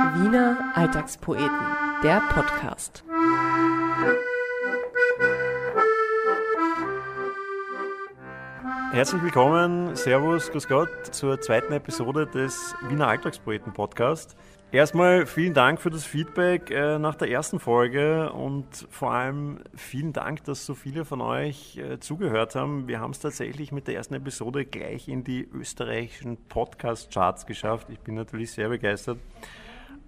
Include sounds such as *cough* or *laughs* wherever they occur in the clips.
Wiener Alltagspoeten, der Podcast. Herzlich willkommen, Servus, Grüß Gott zur zweiten Episode des Wiener Alltagspoeten Podcast. Erstmal vielen Dank für das Feedback äh, nach der ersten Folge und vor allem vielen Dank, dass so viele von euch äh, zugehört haben. Wir haben es tatsächlich mit der ersten Episode gleich in die österreichischen Podcast-Charts geschafft. Ich bin natürlich sehr begeistert.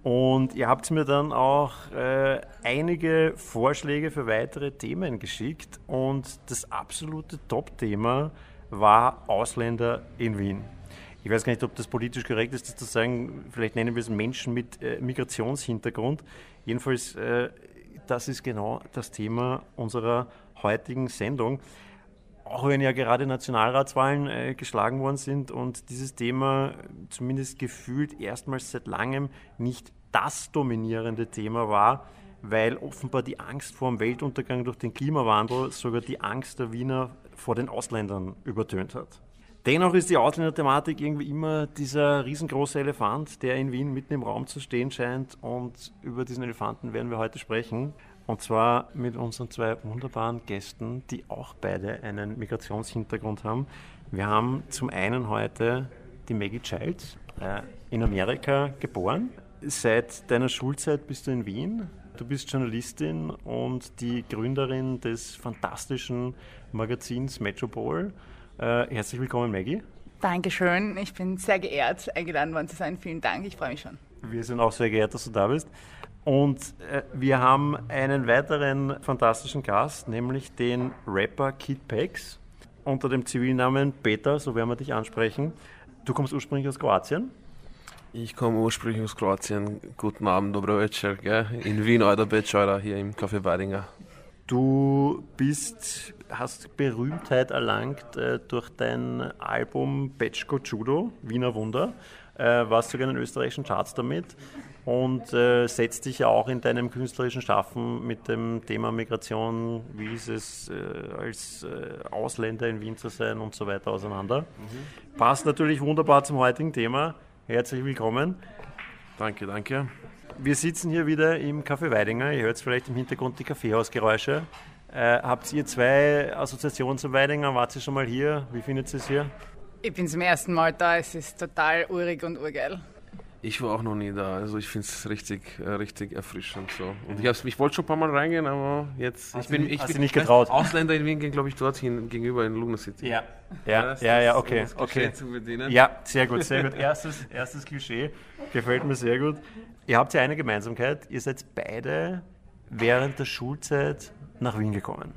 Und ihr habt mir dann auch äh, einige Vorschläge für weitere Themen geschickt und das absolute Top-Thema war Ausländer in Wien ich weiß gar nicht, ob das politisch korrekt ist, das zu sagen, vielleicht nennen wir es Menschen mit äh, Migrationshintergrund. Jedenfalls, äh, das ist genau das Thema unserer heutigen Sendung. Auch wenn ja gerade Nationalratswahlen äh, geschlagen worden sind und dieses Thema zumindest gefühlt erstmals seit langem nicht das dominierende Thema war, weil offenbar die Angst vor dem Weltuntergang durch den Klimawandel sogar die Angst der Wiener vor den Ausländern übertönt hat. Dennoch ist die Ausländerthematik irgendwie immer dieser riesengroße Elefant, der in Wien mitten im Raum zu stehen scheint. Und über diesen Elefanten werden wir heute sprechen. Und zwar mit unseren zwei wunderbaren Gästen, die auch beide einen Migrationshintergrund haben. Wir haben zum einen heute die Maggie Childs, äh, in Amerika geboren. Seit deiner Schulzeit bist du in Wien. Du bist Journalistin und die Gründerin des fantastischen Magazins Metropol. Äh, herzlich willkommen, Maggie. Dankeschön. Ich bin sehr geehrt, eingeladen worden zu sein. Vielen Dank. Ich freue mich schon. Wir sind auch sehr geehrt, dass du da bist. Und äh, wir haben einen weiteren fantastischen Gast, nämlich den Rapper Kid Pex unter dem Zivilnamen Peter, so werden wir dich ansprechen. Du kommst ursprünglich aus Kroatien. Ich komme ursprünglich aus Kroatien. Guten Abend, dobro večer. In Wien, oder Betscheurer, hier im Café Weidinger. Du bist, hast Berühmtheit erlangt äh, durch dein Album Betschko Judo, Wiener Wunder. Äh, warst sogar in den österreichischen Charts damit und äh, setzt dich ja auch in deinem künstlerischen Schaffen mit dem Thema Migration, wie ist es äh, als äh, Ausländer in Wien zu sein und so weiter auseinander. Mhm. Passt natürlich wunderbar zum heutigen Thema. Herzlich willkommen. Danke, danke. Wir sitzen hier wieder im Café Weidinger. Ihr hört vielleicht im Hintergrund die Kaffeehausgeräusche. Äh, habt ihr zwei Assoziationen zu Weidinger? Wart ihr schon mal hier? Wie findet ihr es hier? Ich bin zum ersten Mal da. Es ist total urig und urgeil. Ich war auch noch nie da, also ich finde es richtig, äh, richtig erfrischend so. Und ich, ich wollte schon ein paar Mal reingehen, aber jetzt. Hast ich bin, ich hast bin nicht getraut. Ausländer in Wien gehen, glaube ich, dorthin gegenüber in Luna City. Ja, ja, ja, ja, okay, um okay. Zu bedienen. Ja, sehr gut, sehr gut. Erstes, erstes Klischee, gefällt mir sehr gut. Ihr habt ja eine Gemeinsamkeit, ihr seid beide während der Schulzeit nach Wien gekommen.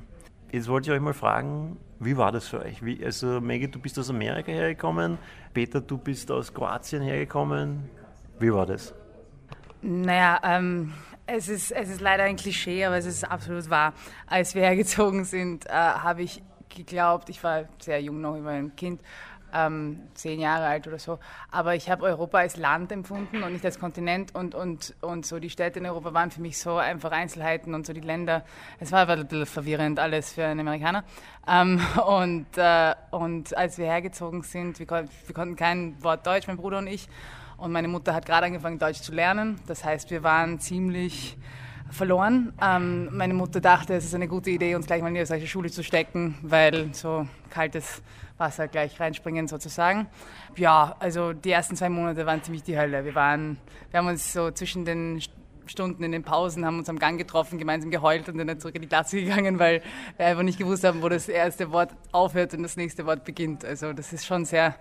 Jetzt wollte ich euch mal fragen, wie war das für euch? Wie, also Maggie, du bist aus Amerika hergekommen, Peter, du bist aus Kroatien hergekommen. Wie war das? Naja, ähm, es, ist, es ist leider ein Klischee, aber es ist absolut wahr. Als wir hergezogen sind, äh, habe ich geglaubt, ich war sehr jung noch, ich war ein Kind, ähm, zehn Jahre alt oder so. Aber ich habe Europa als Land empfunden und nicht als Kontinent und, und, und so die Städte in Europa waren für mich so einfach Einzelheiten und so die Länder. Es war ein bisschen verwirrend alles für einen Amerikaner. Ähm, *laughs* und, äh, und als wir hergezogen sind, wir, wir konnten kein Wort Deutsch, mein Bruder und ich. Und meine Mutter hat gerade angefangen, Deutsch zu lernen. Das heißt, wir waren ziemlich verloren. Ähm, meine Mutter dachte, es ist eine gute Idee, uns gleich mal in die österreichische Schule zu stecken, weil so kaltes Wasser gleich reinspringen sozusagen. Ja, also die ersten zwei Monate waren ziemlich die Hölle. Wir, waren, wir haben uns so zwischen den Stunden in den Pausen, haben uns am Gang getroffen, gemeinsam geheult und dann zurück in die Klasse gegangen, weil wir einfach nicht gewusst haben, wo das erste Wort aufhört und das nächste Wort beginnt. Also das ist schon sehr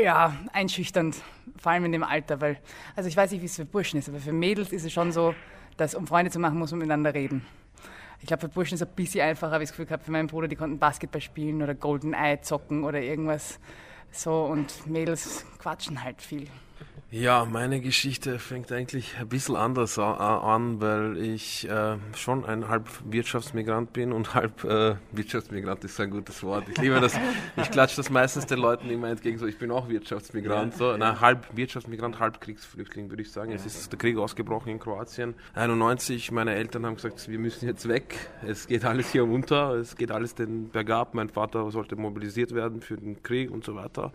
ja, einschüchternd, vor allem in dem Alter, weil, also ich weiß nicht, wie es für Burschen ist, aber für Mädels ist es schon so, dass um Freunde zu machen, muss man miteinander reden. Ich glaube, für Burschen ist es ein bisschen einfacher, habe ich das Gefühl gehabt, für meinen Bruder, die konnten Basketball spielen oder Golden Eye zocken oder irgendwas so und Mädels quatschen halt viel. Ja, meine Geschichte fängt eigentlich ein bisschen anders an, weil ich äh, schon ein halb Wirtschaftsmigrant bin und halb äh, Wirtschaftsmigrant ist ein gutes Wort. Ich liebe das. Ich klatsche das meistens den Leuten immer entgegen, so ich bin auch Wirtschaftsmigrant. So, na, halb Wirtschaftsmigrant, halb Kriegsflüchtling, würde ich sagen. Es ist der Krieg ausgebrochen in Kroatien. 91, meine Eltern haben gesagt, wir müssen jetzt weg. Es geht alles hier unter, es geht alles den bergab. Mein Vater sollte mobilisiert werden für den Krieg und so weiter.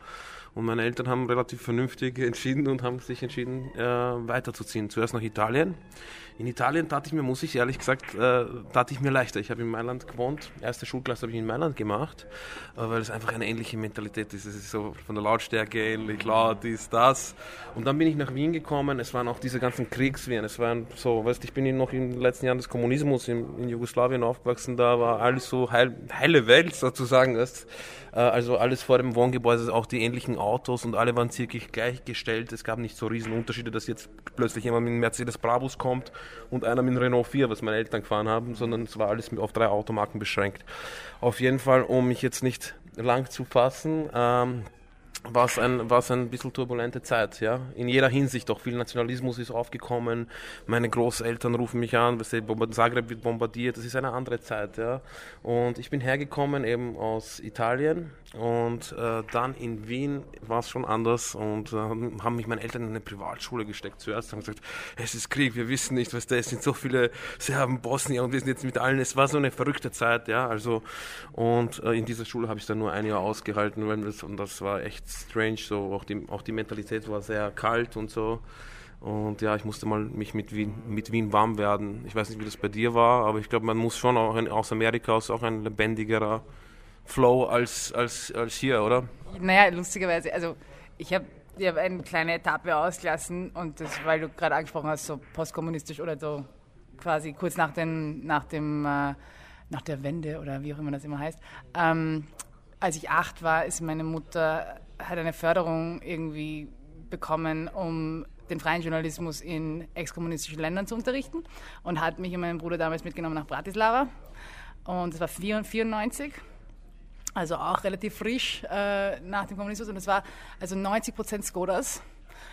Und meine Eltern haben relativ vernünftig entschieden und haben sich entschieden, äh, weiterzuziehen. Zuerst nach Italien. In Italien tat ich mir, muss ich ehrlich gesagt, äh, tat ich mir leichter. Ich habe in Mailand gewohnt. Erste Schulklasse habe ich in Mailand gemacht, äh, weil es einfach eine ähnliche Mentalität ist. Es ist so von der Lautstärke ähnlich, laut, dies, das. Und dann bin ich nach Wien gekommen. Es waren auch diese ganzen Kriegswien. Es waren so, weißt ich bin noch in den letzten Jahren des Kommunismus in, in Jugoslawien aufgewachsen. Da war alles so heil, heile Welt sozusagen. Das, äh, also alles vor dem Wohngebäude, auch die ähnlichen Autos und alle waren circa gleichgestellt. Es gab nicht so riesen Unterschiede, dass jetzt plötzlich jemand mit einem Mercedes Brabus kommt und einer mit Renault 4, was meine Eltern gefahren haben, sondern es war alles auf drei Automarken beschränkt. Auf jeden Fall, um mich jetzt nicht lang zu fassen, ähm, war es ein, ein bisschen turbulente Zeit, ja. In jeder Hinsicht, auch viel Nationalismus ist aufgekommen. Meine Großeltern rufen mich an, Zagreb wird bombardiert, das ist eine andere Zeit, ja. Und ich bin hergekommen eben aus Italien und äh, dann in Wien war es schon anders und äh, haben mich meine Eltern in eine Privatschule gesteckt zuerst, haben gesagt, es ist Krieg, wir wissen nicht, was da ist, es sind so viele Serben, Bosnier und wir sind jetzt mit allen, es war so eine verrückte Zeit, ja, also und äh, in dieser Schule habe ich dann nur ein Jahr ausgehalten weil das, und das war echt strange, so auch die, auch die Mentalität war sehr kalt und so und ja, ich musste mal mich mit Wien, mit Wien warm werden. Ich weiß nicht, wie das bei dir war, aber ich glaube, man muss schon auch in, aus Amerika aus auch ein lebendigerer Flow als, als, als hier, oder? Naja, lustigerweise, also ich habe ich hab eine kleine Etappe ausgelassen und das, weil du gerade angesprochen hast, so postkommunistisch oder so quasi kurz nach, den, nach, dem, äh, nach der Wende oder wie auch immer das immer heißt. Ähm, als ich acht war, ist meine Mutter, hat eine Förderung irgendwie bekommen, um den freien Journalismus in exkommunistischen Ländern zu unterrichten und hat mich und meinen Bruder damals mitgenommen nach Bratislava. Und das war 1994 also auch relativ frisch äh, nach dem Kommunismus. Und es war also 90 Prozent Skodas.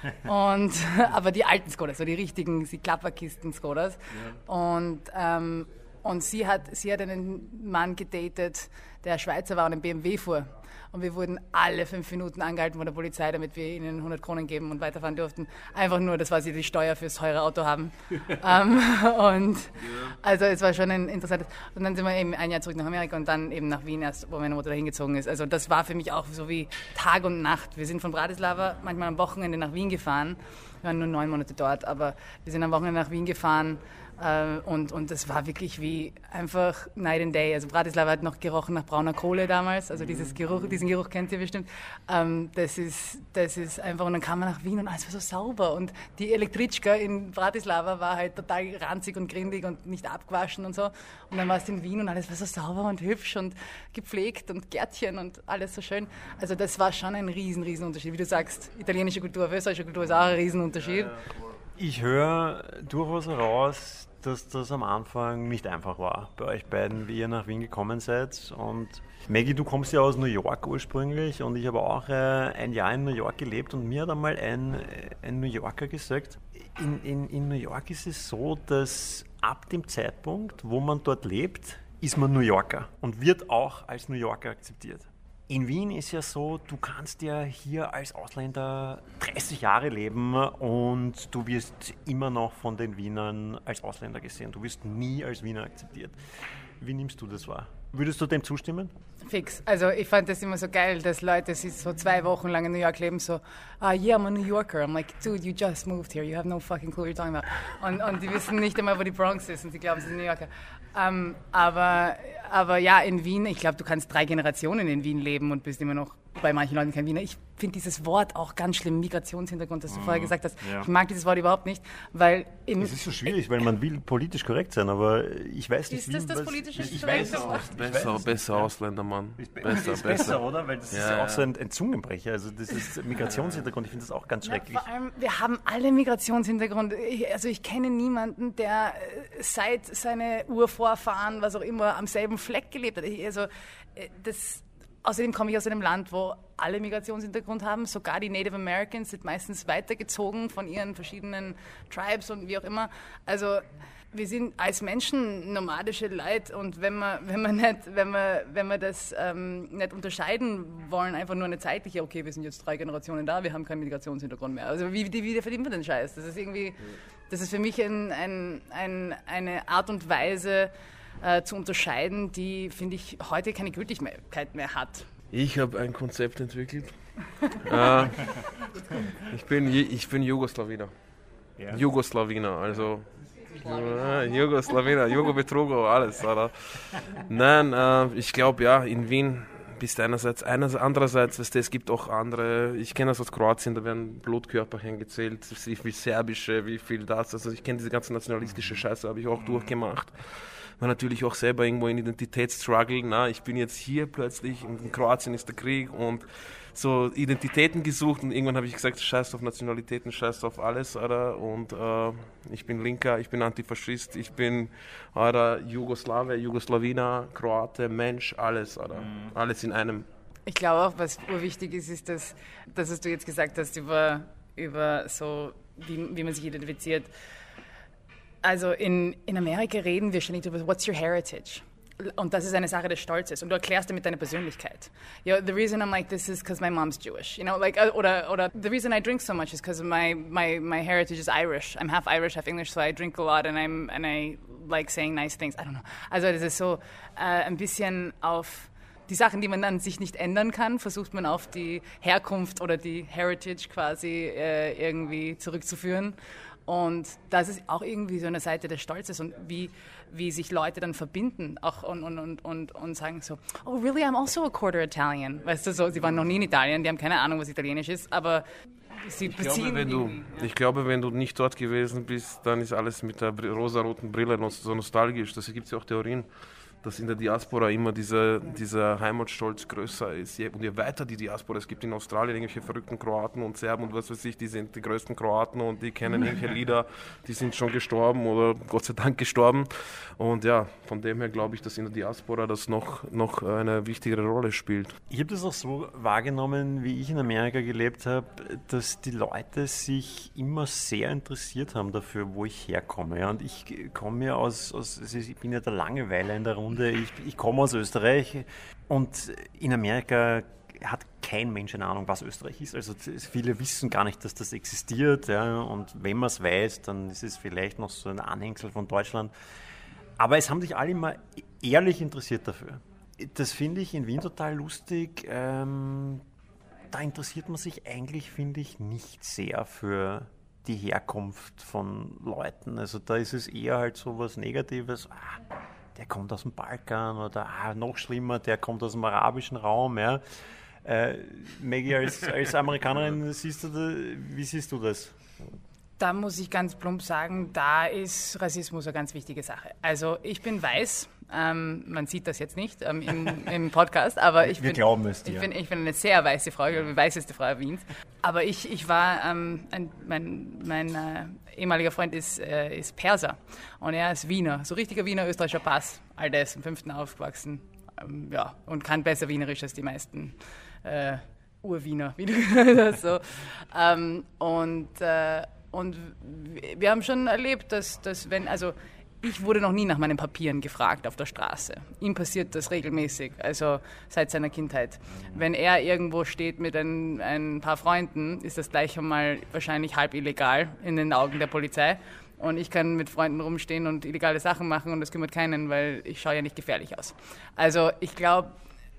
*laughs* und, *laughs* aber die alten Skodas, so die richtigen, die Klapperkisten Skodas. Ja. Und, ähm, und sie, hat, sie hat einen Mann gedatet, der Schweizer war und einen BMW fuhr. Und wir wurden alle fünf Minuten angehalten von der Polizei, damit wir ihnen 100 Kronen geben und weiterfahren durften. Einfach nur, dass sie die Steuer fürs teure Auto haben. *laughs* ähm, und also es war schon ein interessantes. Und dann sind wir eben ein Jahr zurück nach Amerika und dann eben nach Wien erst, wo meine Mutter da hingezogen ist. Also das war für mich auch so wie Tag und Nacht. Wir sind von Bratislava manchmal am Wochenende nach Wien gefahren. Wir waren nur neun Monate dort, aber wir sind am Wochenende nach Wien gefahren und, und das war wirklich wie einfach Night and Day. Also Bratislava hat noch gerochen nach brauner Kohle damals. Also dieses mhm. Geruch, diesen Geruch kennt ihr bestimmt. Ähm, das, ist, das ist einfach, und dann kam man nach Wien und alles war so sauber. Und die Elektritschka in Bratislava war halt total ranzig und grindig und nicht abgewaschen und so. Und dann war es in Wien und alles war so sauber und hübsch und gepflegt und Gärtchen und alles so schön. Also das war schon ein riesen, riesen Unterschied. Wie du sagst, italienische Kultur, österreichische Kultur ist auch ein Riesenunterschied. Ich höre durchaus heraus, dass das am Anfang nicht einfach war bei euch beiden, wie ihr nach Wien gekommen seid. Und Maggie, du kommst ja aus New York ursprünglich und ich habe auch äh, ein Jahr in New York gelebt und mir hat einmal ein, äh, ein New Yorker gesagt, in, in, in New York ist es so, dass ab dem Zeitpunkt, wo man dort lebt, ist man New Yorker und wird auch als New Yorker akzeptiert. In Wien ist ja so, du kannst ja hier als Ausländer 30 Jahre leben und du wirst immer noch von den Wienern als Ausländer gesehen. Du wirst nie als Wiener akzeptiert. Wie nimmst du das wahr? Würdest du dem zustimmen? Fix. Also ich fand das immer so geil, dass Leute sich so zwei Wochen lang in New York leben, so, ah, yeah, I'm a New Yorker. I'm like, dude, you just moved here. You have no fucking clue what you're talking about. Und, und die wissen nicht einmal, wo die Bronx ist und sie glauben, sie sind New Yorker. Ähm, aber, aber ja, in Wien, ich glaube, du kannst drei Generationen in Wien leben und bist immer noch bei manchen Leuten kein Wiener. Ich finde dieses Wort auch ganz schlimm, Migrationshintergrund, das du mhm. vorher gesagt hast. Ja. Ich mag dieses Wort überhaupt nicht, weil... Es ist so schwierig, weil man will politisch korrekt sein, aber ich weiß nicht, ist wie... Ist das das politische ich, ich weiß auch, Besser, besser Ausländermann. Besser, ist besser, oder? Weil das ja, ist ja auch so ein, ein, Zungenbrecher. Also das ist Migrationshintergrund, ich finde das auch ganz schrecklich. Ja, vor allem, wir haben alle Migrationshintergrund. Ich, also ich kenne niemanden, der äh, seit seine Urvorfahren, was auch immer, am selben Fleck gelebt hat. Also äh, das Außerdem komme ich aus einem Land, wo alle Migrationshintergrund haben. Sogar die Native Americans sind meistens weitergezogen von ihren verschiedenen Tribes und wie auch immer. Also wir sind als Menschen nomadische Leute und wenn wir, wenn wir, nicht, wenn wir, wenn wir das ähm, nicht unterscheiden wollen, einfach nur eine zeitliche, okay, wir sind jetzt drei Generationen da, wir haben keinen Migrationshintergrund mehr. Also wie, wie verdienen wir den Scheiß? Das ist irgendwie, das ist für mich ein, ein, ein, eine Art und Weise, äh, zu unterscheiden, die, finde ich, heute keine Gültigkeit mehr hat. Ich habe ein Konzept entwickelt, *laughs* äh, ich, bin, ich bin Jugoslawiner. Ja. Jugoslawiner, also äh, Jugoslawiner, Jugo Betrugo, alles, oder? Nein, äh, ich glaube ja, in Wien bist einerseits, einerseits andererseits, weißt du, es gibt auch andere, ich kenne das aus Kroatien, da werden Blutkörperchen gezählt, wie viel serbische, wie viel das, also ich kenne diese ganze nationalistische Scheiße, habe ich auch durchgemacht. War natürlich auch selber irgendwo in Identitätsstruggle, na, ich bin jetzt hier plötzlich, in Kroatien ist der Krieg und so Identitäten gesucht und irgendwann habe ich gesagt, scheiß auf Nationalitäten, scheiß auf alles, oder? Und äh, ich bin Linker, ich bin Antifaschist, ich bin oder Jugoslawe, Jugoslawiner, Kroate, Mensch, alles, oder? Mhm. Alles in einem. Ich glaube auch, was wichtig ist, ist, dass, das, was du jetzt gesagt hast über, über so, wie, wie man sich identifiziert. Also in, in Amerika reden wir ständig darüber, what's your heritage? und das ist eine Sache des Stolzes und du erklärst damit deine Persönlichkeit. You know, the reason I'm like this is because my mom's Jewish, you know, like oder oder the reason I drink so much is because my my my heritage is Irish. I'm half Irish, half English, so I drink a lot and I'm and I like saying nice things. I don't know. Also das ist so äh, ein bisschen auf die Sachen, die man dann sich nicht ändern kann, versucht man auf die Herkunft oder die Heritage quasi äh, irgendwie zurückzuführen. Und das ist auch irgendwie so eine Seite des Stolzes und wie, wie sich Leute dann verbinden auch und, und, und, und, und sagen so, oh really, I'm also a quarter Italian. Weißt du, so, sie waren noch nie in Italien, die haben keine Ahnung, was Italienisch ist, aber sie ich beziehen glaube, wenn du, ja. Ich glaube, wenn du nicht dort gewesen bist, dann ist alles mit der rosaroten Brille so nostalgisch. Das gibt es ja auch Theorien dass in der Diaspora immer dieser, dieser Heimatstolz größer ist. Und je weiter die Diaspora, es gibt in Australien irgendwelche verrückten Kroaten und Serben und was weiß ich, die sind die größten Kroaten und die kennen *laughs* irgendwelche Lieder, die sind schon gestorben oder Gott sei Dank gestorben. Und ja, von dem her glaube ich, dass in der Diaspora das noch, noch eine wichtigere Rolle spielt. Ich habe das auch so wahrgenommen, wie ich in Amerika gelebt habe, dass die Leute sich immer sehr interessiert haben dafür, wo ich herkomme. Ja, und ich komme ja aus, aus, ich bin ja der Langeweile in der Runde Grunde, ich, ich komme aus Österreich und in Amerika hat kein Mensch eine Ahnung, was Österreich ist. Also viele wissen gar nicht, dass das existiert. Ja, und wenn man es weiß, dann ist es vielleicht noch so ein Anhängsel von Deutschland. Aber es haben sich alle immer ehrlich interessiert dafür. Das finde ich in Wien total lustig. Ähm, da interessiert man sich eigentlich, finde ich, nicht sehr für die Herkunft von Leuten. Also da ist es eher halt so was Negatives. Ah, der kommt aus dem Balkan oder ah, noch schlimmer, der kommt aus dem arabischen Raum. Ja. Äh, Maggie, als, als Amerikanerin, *laughs* siehst du da, wie siehst du das? Da muss ich ganz plump sagen, da ist Rassismus eine ganz wichtige Sache. Also ich bin weiß, ähm, man sieht das jetzt nicht ähm, im, im, Podcast, aber ich, bin, glauben es. Ich, bin, ich bin eine sehr weiße Frau, die weißeste Frau Wiens. Aber ich, ich war, ähm, ein, mein, mein äh, ehemaliger Freund ist, äh, ist Perser und er ist Wiener, so richtiger Wiener österreichischer Pass. All das, im fünften aufgewachsen. Ähm, ja, und kann besser Wienerisch als die meisten äh, Urwiener. *laughs* so. Ähm, und, äh, und wir haben schon erlebt, dass, dass wenn, also ich wurde noch nie nach meinen Papieren gefragt auf der Straße. Ihm passiert das regelmäßig, also seit seiner Kindheit. Wenn er irgendwo steht mit ein, ein paar Freunden, ist das gleich einmal wahrscheinlich halb illegal in den Augen der Polizei. Und ich kann mit Freunden rumstehen und illegale Sachen machen und das kümmert keinen, weil ich schaue ja nicht gefährlich aus. Also ich glaube,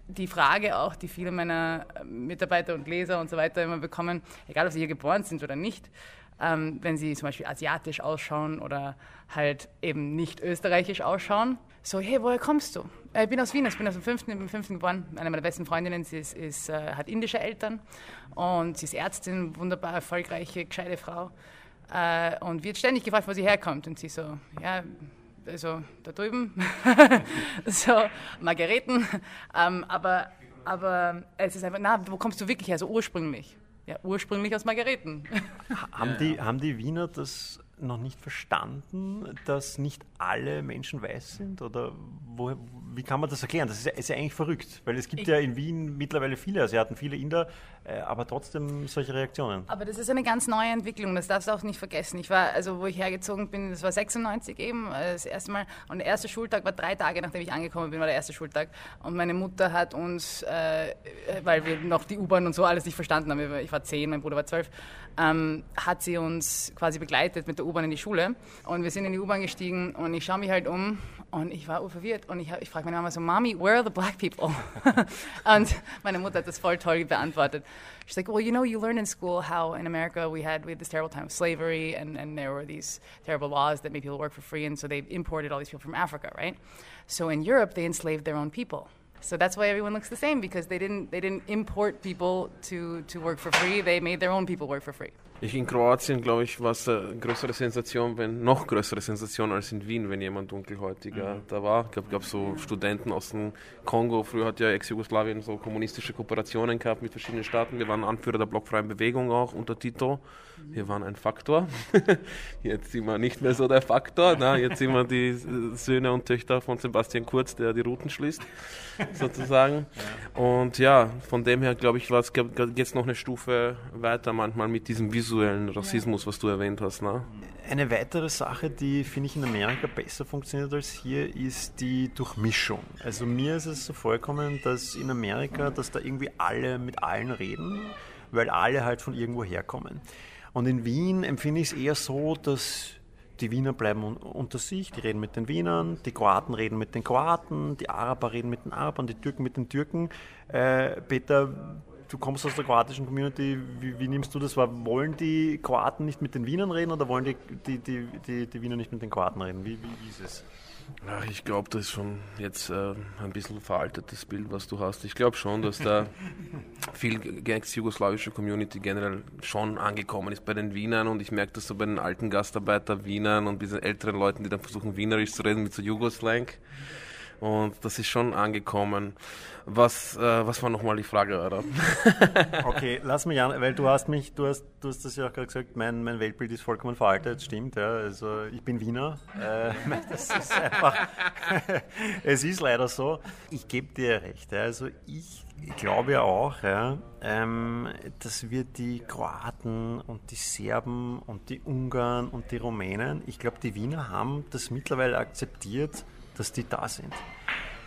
die Frage auch, die viele meiner Mitarbeiter und Leser und so weiter immer bekommen, egal ob sie hier geboren sind oder nicht, ähm, wenn sie zum Beispiel asiatisch ausschauen oder halt eben nicht österreichisch ausschauen. So, hey, woher kommst du? Äh, ich bin aus Wien, ich bin aus dem fünften, im fünften geboren. Eine meiner besten Freundinnen, sie ist, ist, äh, hat indische Eltern und sie ist Ärztin, wunderbar erfolgreiche, gescheite Frau. Äh, und wird ständig gefragt, wo sie herkommt. Und sie so, ja, also da drüben, *laughs* so Margareten. Ähm, aber, aber es ist einfach, na, wo kommst du wirklich her, so ursprünglich? Ja, ursprünglich aus Margareten. Haben die, haben die Wiener das noch nicht verstanden, dass nicht alle Menschen weiß sind? Oder wo, wie kann man das erklären? Das ist ja, ist ja eigentlich verrückt, weil es gibt ich ja in Wien mittlerweile viele Asiaten, viele Inder, äh, aber trotzdem solche Reaktionen. Aber das ist eine ganz neue Entwicklung, das darfst du auch nicht vergessen. Ich war, also wo ich hergezogen bin, das war 96 eben, äh, das erste Mal. Und der erste Schultag war drei Tage, nachdem ich angekommen bin, war der erste Schultag. Und meine Mutter hat uns, äh, weil wir noch die U-Bahn und so alles nicht verstanden haben, ich war zehn, mein Bruder war zwölf, ähm, hat sie uns quasi begleitet mit der U-Bahn in die Schule. Und wir sind in die U-Bahn gestiegen und ich schaue mich halt um Und ich war verwirrt und ich, ich frage meine Mama so, Mommy, where are the black people? *laughs* und meine Mutter hat das voll toll beantwortet. She's like, well, you know, you learn in school how in America we had we had this terrible time of slavery and, and there were these terrible laws that made people work for free and so they imported all these people from Africa, right? So in Europe they enslaved their own people. So that's why everyone looks the same because they didn't they didn't import people to, to work for free. They made their own people work for free. Ich in Kroatien, glaube ich, war es eine größere Sensation, wenn noch größere Sensation als in Wien, wenn jemand dunkelhäutiger mhm. da war. Ich glaube, so Studenten aus dem Kongo. Früher hat ja Ex-Jugoslawien so kommunistische Kooperationen gehabt mit verschiedenen Staaten. Wir waren Anführer der blockfreien Bewegung auch unter Tito. Wir waren ein Faktor. *laughs* Jetzt sind wir nicht mehr so der Faktor. Na, jetzt sind wir die Söhne und Töchter von Sebastian Kurz, der die Routen schließt, *laughs* sozusagen. Und ja, von dem her, glaube ich, geht es noch eine Stufe weiter manchmal mit diesem visuellen Rassismus, was du erwähnt hast. Na? Eine weitere Sache, die, finde ich, in Amerika besser funktioniert als hier, ist die Durchmischung. Also mir ist es so vollkommen, dass in Amerika, dass da irgendwie alle mit allen reden, weil alle halt von irgendwo herkommen. Und in Wien empfinde ich es eher so, dass die Wiener bleiben unter sich, die reden mit den Wienern, die Kroaten reden mit den Kroaten, die Araber reden mit den Arabern, die Türken mit den Türken. Äh, Peter, du kommst aus der kroatischen Community, wie, wie, nimmst du das wahr? Wollen die Kroaten nicht mit den Wienern reden oder wollen die, die, die, die, die Wiener nicht mit den Kroaten reden? Wie, wie ist es? Ach, ich glaube, das ist schon jetzt äh, ein bisschen veraltetes Bild, was du hast. Ich glaube schon, dass da *laughs* viel ex-jugoslawische Community generell schon angekommen ist bei den Wienern und ich merke das so bei den alten Gastarbeiter-Wienern und diesen älteren Leuten, die dann versuchen, Wienerisch zu reden mit so Jugoslang. Und das ist schon angekommen. Was, äh, was war nochmal die Frage, oder? *laughs* okay, lass mich an, weil du hast mich, du hast, du hast das ja auch gerade gesagt, mein, mein Weltbild ist vollkommen veraltet, stimmt, ja. Also ich bin Wiener. Äh, *laughs* das ist einfach, *laughs* es ist leider so. Ich gebe dir recht, ja. Also ich glaube ja auch, ja, ähm, dass wir die Kroaten und die Serben und die Ungarn und die Rumänen, ich glaube, die Wiener haben das mittlerweile akzeptiert, dass die da sind.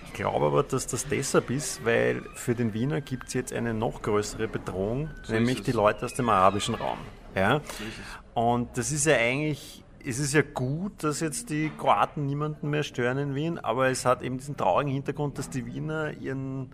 Ich glaube aber, dass das deshalb ist, weil für den Wiener gibt es jetzt eine noch größere Bedrohung, so nämlich die Leute aus dem arabischen Raum. Ja? So Und das ist ja eigentlich, es ist ja gut, dass jetzt die Kroaten niemanden mehr stören in Wien, aber es hat eben diesen traurigen Hintergrund, dass die Wiener ihren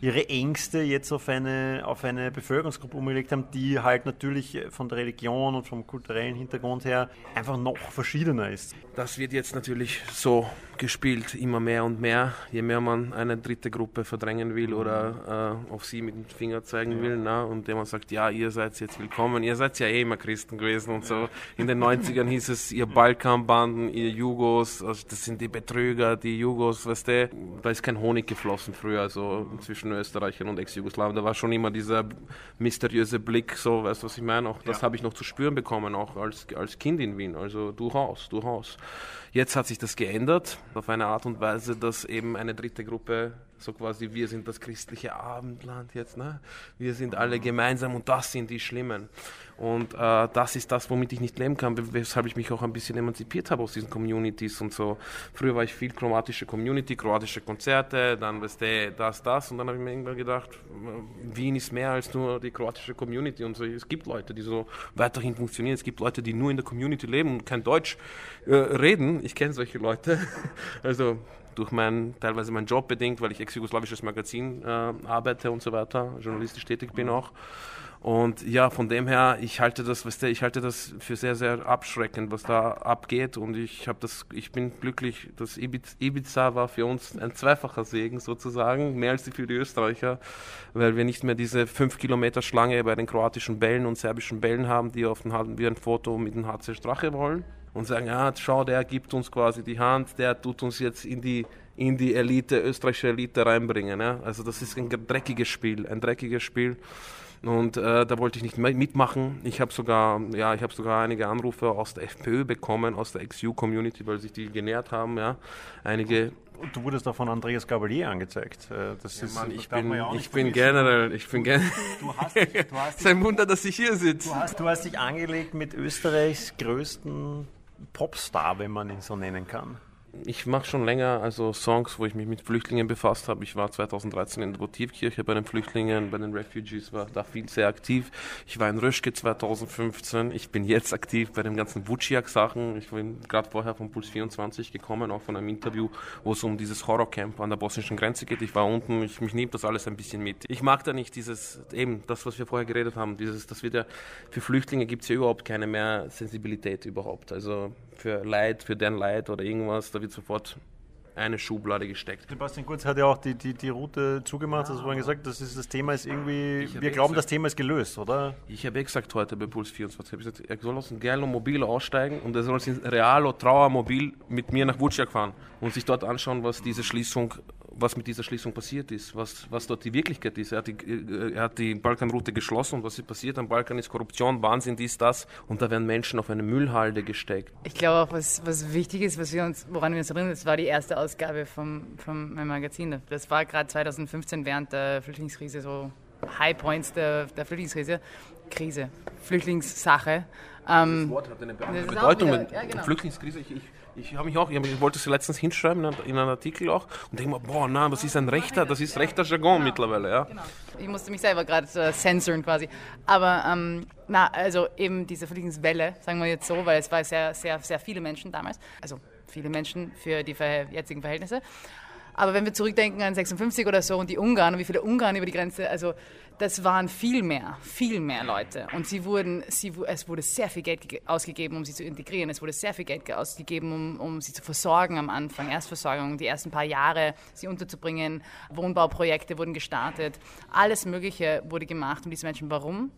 ihre Ängste jetzt auf eine, auf eine Bevölkerungsgruppe umgelegt haben, die halt natürlich von der Religion und vom kulturellen Hintergrund her einfach noch verschiedener ist. Das wird jetzt natürlich so gespielt, immer mehr und mehr, je mehr man eine dritte Gruppe verdrängen will oder äh, auf sie mit dem Finger zeigen ja. will na, und der man sagt, ja, ihr seid jetzt willkommen, ihr seid ja eh immer Christen gewesen und so. In den 90ern hieß es, ihr Balkanbanden, ihr Jugos, also das sind die Betrüger, die Jugos, weißt du, da ist kein Honig geflossen früher, also zwischen Österreichern und Ex-Jugoslawien, da war schon immer dieser mysteriöse Blick, so, weißt du, was ich meine, auch das ja. habe ich noch zu spüren bekommen, auch als, als Kind in Wien, also durchaus, durchaus. Jetzt hat sich das geändert auf eine Art und Weise, dass eben eine dritte Gruppe so quasi wir sind das christliche Abendland jetzt, ne? Wir sind alle gemeinsam und das sind die Schlimmen. Und äh, das ist das, womit ich nicht leben kann, weshalb ich mich auch ein bisschen emanzipiert habe aus diesen Communities und so. Früher war ich viel kroatische Community, kroatische Konzerte, dann weißt du, das, das und dann habe ich mir irgendwann gedacht, Wien ist mehr als nur die kroatische Community und so. Es gibt Leute, die so weiterhin funktionieren. Es gibt Leute, die nur in der Community leben und kein Deutsch äh, reden. Ich kenne solche Leute. *laughs* Also durch mein, teilweise meinen Job bedingt, weil ich ex-jugoslawisches Magazin äh, arbeite und so weiter, journalistisch tätig bin auch. Und ja, von dem her, ich halte das, weißt du, ich halte das für sehr, sehr abschreckend, was da abgeht. Und ich habe das, ich bin glücklich, dass Ibiza war für uns ein zweifacher Segen sozusagen, mehr als für die Österreicher, weil wir nicht mehr diese fünf Kilometer Schlange bei den kroatischen Bällen und serbischen Bällen haben, die auf den, wie ein Foto mit dem HC Strache wollen und sagen, ja, schau, der gibt uns quasi die Hand, der tut uns jetzt in die, in die Elite, österreichische Elite reinbringen. Ja? Also das ist ein dreckiges Spiel, ein dreckiges Spiel. Und äh, da wollte ich nicht mitmachen. Ich habe sogar, ja, ich habe sogar einige Anrufe aus der FPÖ bekommen, aus der XU-Community, weil sich die genährt haben. Ja, einige. Du wurdest auch von Andreas Gabalier angezeigt. Äh, das ja, ist, Mann, ich bin, ja ich bin generell, ich bin generell. Du hast, du *laughs* hast dich, Wunder, dass ich hier sitze. Du hast, du hast dich angelegt mit Österreichs größten Popstar, wenn man ihn so nennen kann. Ich mache schon länger also Songs, wo ich mich mit Flüchtlingen befasst habe. Ich war 2013 in der Votivkirche bei den Flüchtlingen, bei den Refugees, war da viel sehr aktiv. Ich war in Röschke 2015. Ich bin jetzt aktiv bei den ganzen Vuciak-Sachen. Ich bin gerade vorher vom Puls 24 gekommen, auch von einem Interview, wo es um dieses Horrorcamp an der bosnischen Grenze geht. Ich war unten, ich, mich nimmt das alles ein bisschen mit. Ich mag da nicht dieses, eben das, was wir vorher geredet haben, dieses, das wird ja, für Flüchtlinge gibt es ja überhaupt keine mehr Sensibilität überhaupt. Also für Leid, für deren Leid oder irgendwas, da wird sofort eine Schublade gesteckt. Sebastian Kurz hat ja auch die, die, die Route zugemacht, ja. du vorhin gesagt, das, ist, das Thema ist irgendwie, wir glauben, gesagt, das Thema ist gelöst, oder? Ich habe eh gesagt heute bei Puls 24, ich gesagt, er soll aus dem Gerlo Mobil aussteigen und er soll ins Realo Trauermobil mit mir nach Vuciak fahren und sich dort anschauen, was diese Schließung was mit dieser Schließung passiert ist, was, was dort die Wirklichkeit ist. Er hat die, äh, er hat die Balkanroute geschlossen und was ist passiert am Balkan ist Korruption, Wahnsinn, dies, das und da werden Menschen auf eine Müllhalde gesteckt. Ich glaube auch, was, was wichtig ist, was wir uns, woran wir uns erinnern, das war die erste Ausgabe vom, vom meinem Magazin. Das war gerade 2015 während der Flüchtlingskrise, so High Points der, der Flüchtlingskrise, Krise, Flüchtlingssache. Ähm, das Wort hat eine Bedeutung. Wieder, ja, genau. Flüchtlingskrise, ich, ich ich habe mich auch, ich wollte es letztens hinschreiben in einem Artikel auch und denke mir, boah, na, was ist ein rechter, das ist rechter Jargon genau, mittlerweile, ja. Genau. Ich musste mich selber gerade äh, censoren quasi. Aber ähm, na, also eben diese Flüchtlingswelle, sagen wir jetzt so, weil es war sehr, sehr, sehr viele Menschen damals, also viele Menschen für die jetzigen Verhältnisse. Aber wenn wir zurückdenken an 56 oder so und die Ungarn und wie viele Ungarn über die Grenze, also das waren viel mehr, viel mehr Leute. Und sie wurden, sie, es wurde sehr viel Geld ausgegeben, um sie zu integrieren. Es wurde sehr viel Geld ausgegeben, um, um sie zu versorgen am Anfang, Erstversorgung, die ersten paar Jahre sie unterzubringen. Wohnbauprojekte wurden gestartet. Alles Mögliche wurde gemacht um diese Menschen. Warum?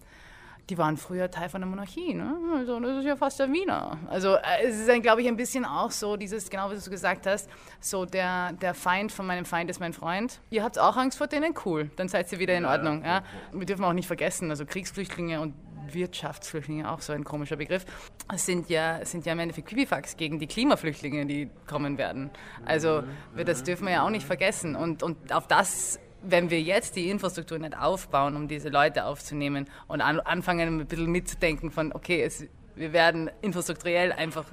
Die waren früher Teil von der Monarchie. Ne? Also das ist ja fast der Wiener. Also äh, es ist, glaube ich, ein bisschen auch so dieses, genau was du gesagt hast, so der, der Feind von meinem Feind ist mein Freund. Ihr habt auch Angst vor denen? Cool, dann seid ihr wieder in Ordnung. Ja? Wir dürfen auch nicht vergessen, also Kriegsflüchtlinge und Wirtschaftsflüchtlinge, auch so ein komischer Begriff, sind ja, sind ja im Endeffekt Pipifax gegen die Klimaflüchtlinge, die kommen werden. Also das dürfen wir ja auch nicht vergessen. Und, und auf das wenn wir jetzt die Infrastruktur nicht aufbauen, um diese Leute aufzunehmen und an, anfangen ein bisschen mitzudenken von, okay, es, wir werden infrastrukturell einfach